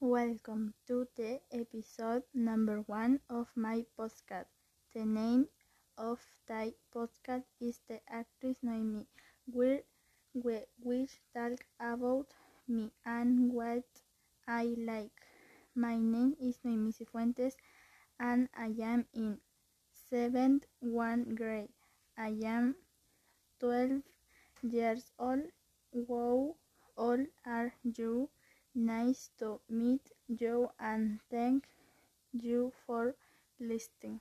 Welcome to the episode number one of my podcast. The name of the podcast is The Actress Noemi, where we will talk about me and what I like. My name is Noemi Cifuentes and I am in 7th one grade. I am 12 years old. Wow, old are you? Nice to meet you and thank you for listening.